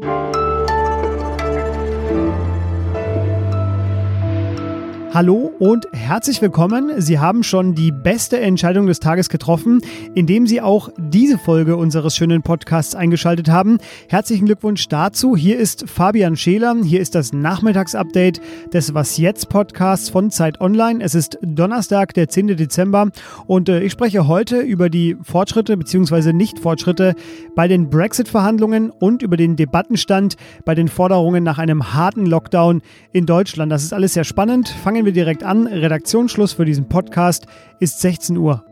you. Hallo und herzlich willkommen. Sie haben schon die beste Entscheidung des Tages getroffen, indem Sie auch diese Folge unseres schönen Podcasts eingeschaltet haben. Herzlichen Glückwunsch dazu. Hier ist Fabian Scheler. Hier ist das Nachmittagsupdate des Was jetzt Podcasts von Zeit Online. Es ist Donnerstag, der 10. Dezember und äh, ich spreche heute über die Fortschritte bzw. Nicht-Fortschritte bei den Brexit-Verhandlungen und über den Debattenstand bei den Forderungen nach einem harten Lockdown in Deutschland. Das ist alles sehr spannend. Fangen fangen wir direkt an. Redaktionsschluss für diesen Podcast ist 16 Uhr.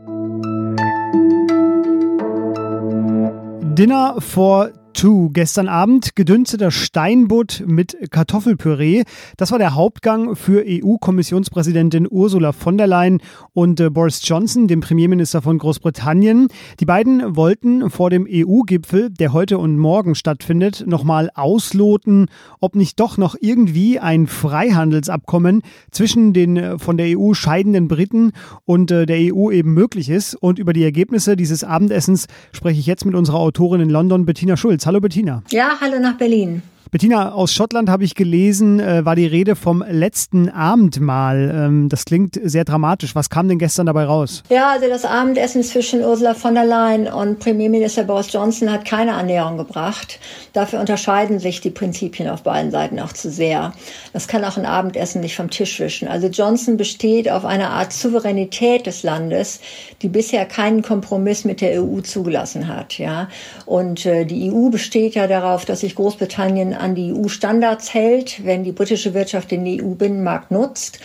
Dinner for Gestern Abend gedünsteter Steinbutt mit Kartoffelpüree. Das war der Hauptgang für EU-Kommissionspräsidentin Ursula von der Leyen und äh, Boris Johnson, dem Premierminister von Großbritannien. Die beiden wollten vor dem EU-Gipfel, der heute und morgen stattfindet, nochmal ausloten, ob nicht doch noch irgendwie ein Freihandelsabkommen zwischen den äh, von der EU scheidenden Briten und äh, der EU eben möglich ist. Und über die Ergebnisse dieses Abendessens spreche ich jetzt mit unserer Autorin in London, Bettina Schulz. Hallo Bettina. Ja, hallo nach Berlin. Bettina, aus Schottland habe ich gelesen, äh, war die Rede vom letzten Abendmahl. Ähm, das klingt sehr dramatisch. Was kam denn gestern dabei raus? Ja, also das Abendessen zwischen Ursula von der Leyen und Premierminister Boris Johnson hat keine Annäherung gebracht. Dafür unterscheiden sich die Prinzipien auf beiden Seiten auch zu sehr. Das kann auch ein Abendessen nicht vom Tisch wischen. Also Johnson besteht auf einer Art Souveränität des Landes, die bisher keinen Kompromiss mit der EU zugelassen hat. Ja, und äh, die EU besteht ja darauf, dass sich Großbritannien an die EU-Standards hält, wenn die britische Wirtschaft den EU-Binnenmarkt nutzt.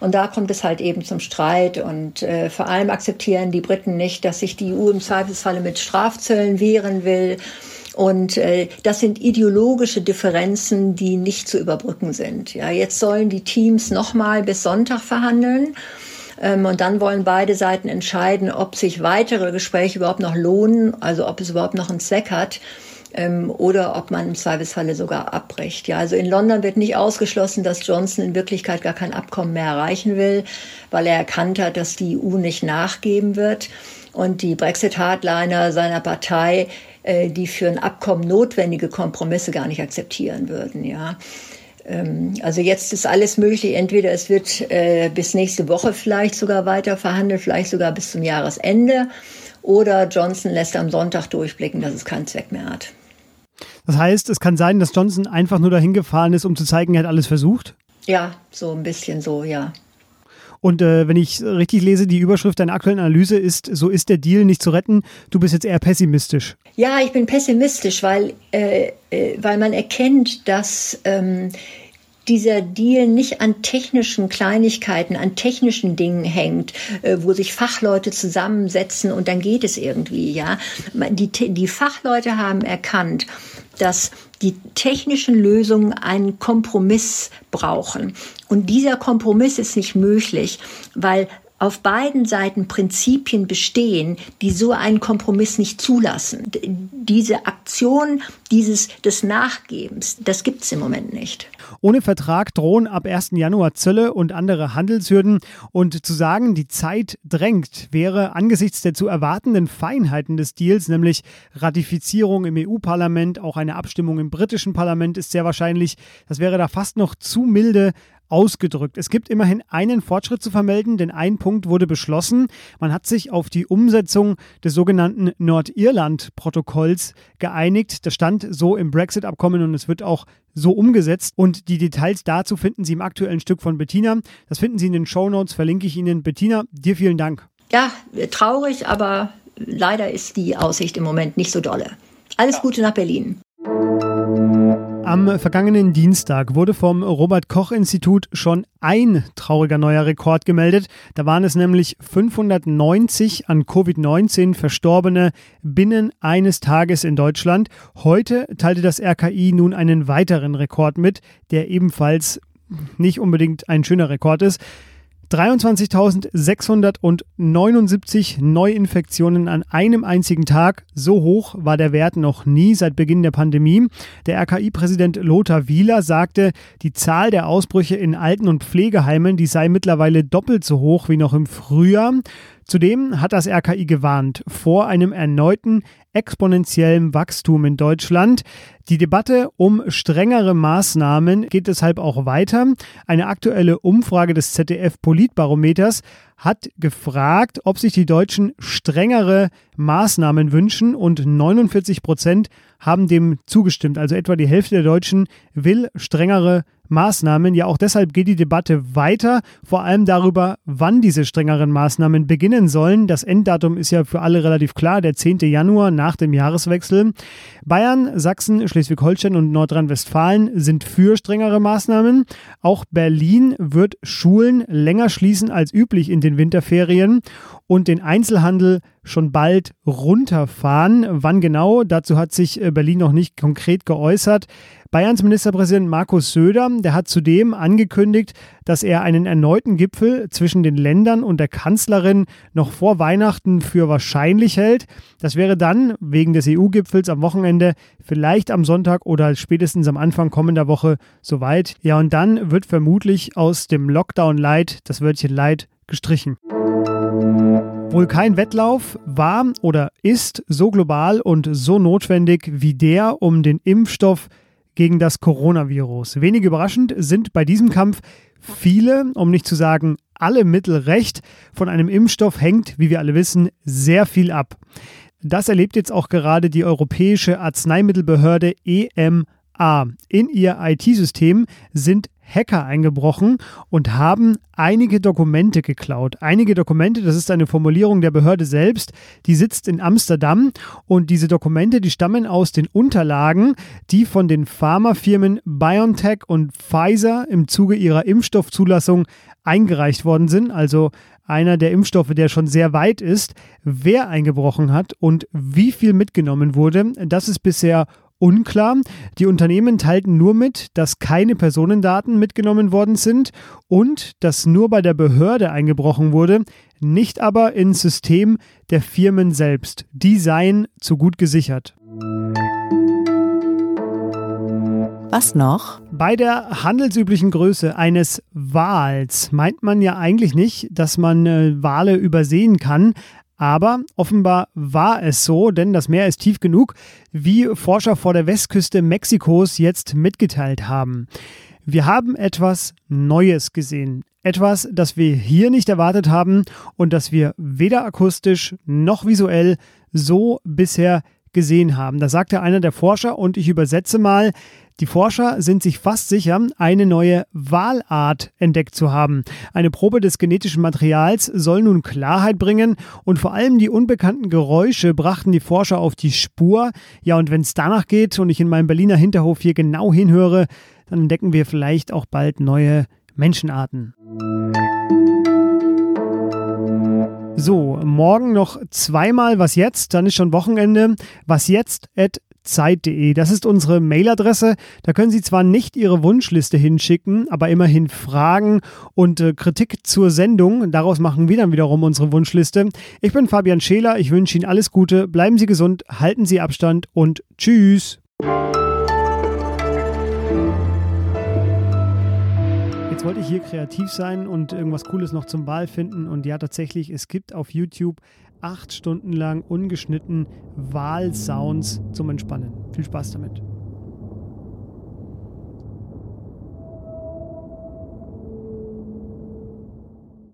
Und da kommt es halt eben zum Streit. Und äh, vor allem akzeptieren die Briten nicht, dass sich die EU im Zweifelsfalle mit Strafzöllen wehren will. Und äh, das sind ideologische Differenzen, die nicht zu überbrücken sind. Ja, jetzt sollen die Teams nochmal bis Sonntag verhandeln. Ähm, und dann wollen beide Seiten entscheiden, ob sich weitere Gespräche überhaupt noch lohnen, also ob es überhaupt noch einen Zweck hat ähm, oder ob man im Zweifelsfalle sogar abbricht. Ja, also in London wird nicht ausgeschlossen, dass Johnson in Wirklichkeit gar kein Abkommen mehr erreichen will, weil er erkannt hat, dass die EU nicht nachgeben wird. Und die Brexit-Hardliner seiner Partei, äh, die für ein Abkommen notwendige Kompromisse gar nicht akzeptieren würden. Ja. Ähm, also jetzt ist alles möglich. Entweder es wird äh, bis nächste Woche vielleicht sogar weiter verhandelt, vielleicht sogar bis zum Jahresende. Oder Johnson lässt am Sonntag durchblicken, dass es keinen Zweck mehr hat. Das heißt, es kann sein, dass Johnson einfach nur dahin gefahren ist, um zu zeigen, er hat alles versucht? Ja, so ein bisschen so, ja. Und äh, wenn ich richtig lese, die Überschrift deiner aktuellen Analyse ist, so ist der Deal nicht zu retten. Du bist jetzt eher pessimistisch. Ja, ich bin pessimistisch, weil, äh, äh, weil man erkennt, dass ähm, dieser Deal nicht an technischen Kleinigkeiten, an technischen Dingen hängt, äh, wo sich Fachleute zusammensetzen und dann geht es irgendwie, ja. Die, die Fachleute haben erkannt, dass die technischen Lösungen einen Kompromiss brauchen. Und dieser Kompromiss ist nicht möglich, weil auf beiden Seiten Prinzipien bestehen, die so einen Kompromiss nicht zulassen. Diese Aktion dieses des Nachgebens, das gibt es im Moment nicht. Ohne Vertrag drohen ab 1. Januar Zölle und andere Handelshürden. Und zu sagen, die Zeit drängt, wäre angesichts der zu erwartenden Feinheiten des Deals, nämlich Ratifizierung im EU-Parlament, auch eine Abstimmung im britischen Parlament ist sehr wahrscheinlich, das wäre da fast noch zu milde ausgedrückt. Es gibt immerhin einen Fortschritt zu vermelden, denn ein Punkt wurde beschlossen. Man hat sich auf die Umsetzung des sogenannten Nordirland-Protokolls geeinigt. Das stand so im Brexit-Abkommen und es wird auch so umgesetzt. Und die Details dazu finden Sie im aktuellen Stück von Bettina. Das finden Sie in den Show Notes, verlinke ich Ihnen. Bettina, dir vielen Dank. Ja, traurig, aber leider ist die Aussicht im Moment nicht so dolle. Alles Gute nach Berlin. Am vergangenen Dienstag wurde vom Robert Koch Institut schon ein trauriger neuer Rekord gemeldet. Da waren es nämlich 590 an Covid-19 Verstorbene binnen eines Tages in Deutschland. Heute teilte das RKI nun einen weiteren Rekord mit, der ebenfalls nicht unbedingt ein schöner Rekord ist. 23.679 Neuinfektionen an einem einzigen Tag. So hoch war der Wert noch nie seit Beginn der Pandemie. Der RKI-Präsident Lothar Wieler sagte, die Zahl der Ausbrüche in Alten- und Pflegeheimen, die sei mittlerweile doppelt so hoch wie noch im Frühjahr. Zudem hat das RKI gewarnt vor einem erneuten exponentiellem Wachstum in Deutschland. Die Debatte um strengere Maßnahmen geht deshalb auch weiter. Eine aktuelle Umfrage des ZDF Politbarometers hat gefragt, ob sich die Deutschen strengere Maßnahmen wünschen und 49 Prozent haben dem zugestimmt. Also etwa die Hälfte der Deutschen will strengere Maßnahmen. Ja, auch deshalb geht die Debatte weiter, vor allem darüber, wann diese strengeren Maßnahmen beginnen sollen. Das Enddatum ist ja für alle relativ klar, der 10. Januar nach dem Jahreswechsel. Bayern, Sachsen, Schleswig-Holstein und Nordrhein-Westfalen sind für strengere Maßnahmen. Auch Berlin wird Schulen länger schließen als üblich in den Winterferien und den Einzelhandel schon bald runterfahren. Wann genau? Dazu hat sich äh, Berlin noch nicht konkret geäußert. Bayerns Ministerpräsident Markus Söder, der hat zudem angekündigt, dass er einen erneuten Gipfel zwischen den Ländern und der Kanzlerin noch vor Weihnachten für wahrscheinlich hält. Das wäre dann wegen des EU-Gipfels am Wochenende vielleicht am Sonntag oder spätestens am Anfang kommender Woche soweit. Ja, und dann wird vermutlich aus dem Lockdown Light das Wörtchen Light gestrichen. Wohl kein Wettlauf war oder ist so global und so notwendig wie der um den Impfstoff gegen das Coronavirus. Wenig überraschend sind bei diesem Kampf viele, um nicht zu sagen alle Mittel recht. Von einem Impfstoff hängt, wie wir alle wissen, sehr viel ab. Das erlebt jetzt auch gerade die Europäische Arzneimittelbehörde EMA. In ihr IT-System sind Hacker eingebrochen und haben einige Dokumente geklaut. Einige Dokumente, das ist eine Formulierung der Behörde selbst, die sitzt in Amsterdam und diese Dokumente, die stammen aus den Unterlagen, die von den Pharmafirmen BioNTech und Pfizer im Zuge ihrer Impfstoffzulassung eingereicht worden sind, also einer der Impfstoffe, der schon sehr weit ist. Wer eingebrochen hat und wie viel mitgenommen wurde, das ist bisher unklar. Die Unternehmen teilten nur mit, dass keine Personendaten mitgenommen worden sind und dass nur bei der Behörde eingebrochen wurde, nicht aber ins System der Firmen selbst. Die seien zu gut gesichert. Was noch? Bei der handelsüblichen Größe eines Wals meint man ja eigentlich nicht, dass man äh, Wale übersehen kann, aber offenbar war es so, denn das Meer ist tief genug, wie Forscher vor der Westküste Mexikos jetzt mitgeteilt haben. Wir haben etwas Neues gesehen. Etwas, das wir hier nicht erwartet haben und das wir weder akustisch noch visuell so bisher gesehen haben. Da sagte einer der Forscher und ich übersetze mal, die Forscher sind sich fast sicher, eine neue Walart entdeckt zu haben. Eine Probe des genetischen Materials soll nun Klarheit bringen und vor allem die unbekannten Geräusche brachten die Forscher auf die Spur. Ja, und wenn es danach geht und ich in meinem Berliner Hinterhof hier genau hinhöre, dann entdecken wir vielleicht auch bald neue Menschenarten. So, morgen noch zweimal Was jetzt, dann ist schon Wochenende. Was jetzt at zeit.de. Das ist unsere Mailadresse. Da können Sie zwar nicht Ihre Wunschliste hinschicken, aber immerhin Fragen und äh, Kritik zur Sendung. Daraus machen wir dann wiederum unsere Wunschliste. Ich bin Fabian Scheler. Ich wünsche Ihnen alles Gute. Bleiben Sie gesund, halten Sie Abstand und tschüss. Jetzt wollte ich hier kreativ sein und irgendwas Cooles noch zum Wahl finden. Und ja, tatsächlich, es gibt auf YouTube acht Stunden lang ungeschnitten Wahlsounds zum Entspannen. Viel Spaß damit.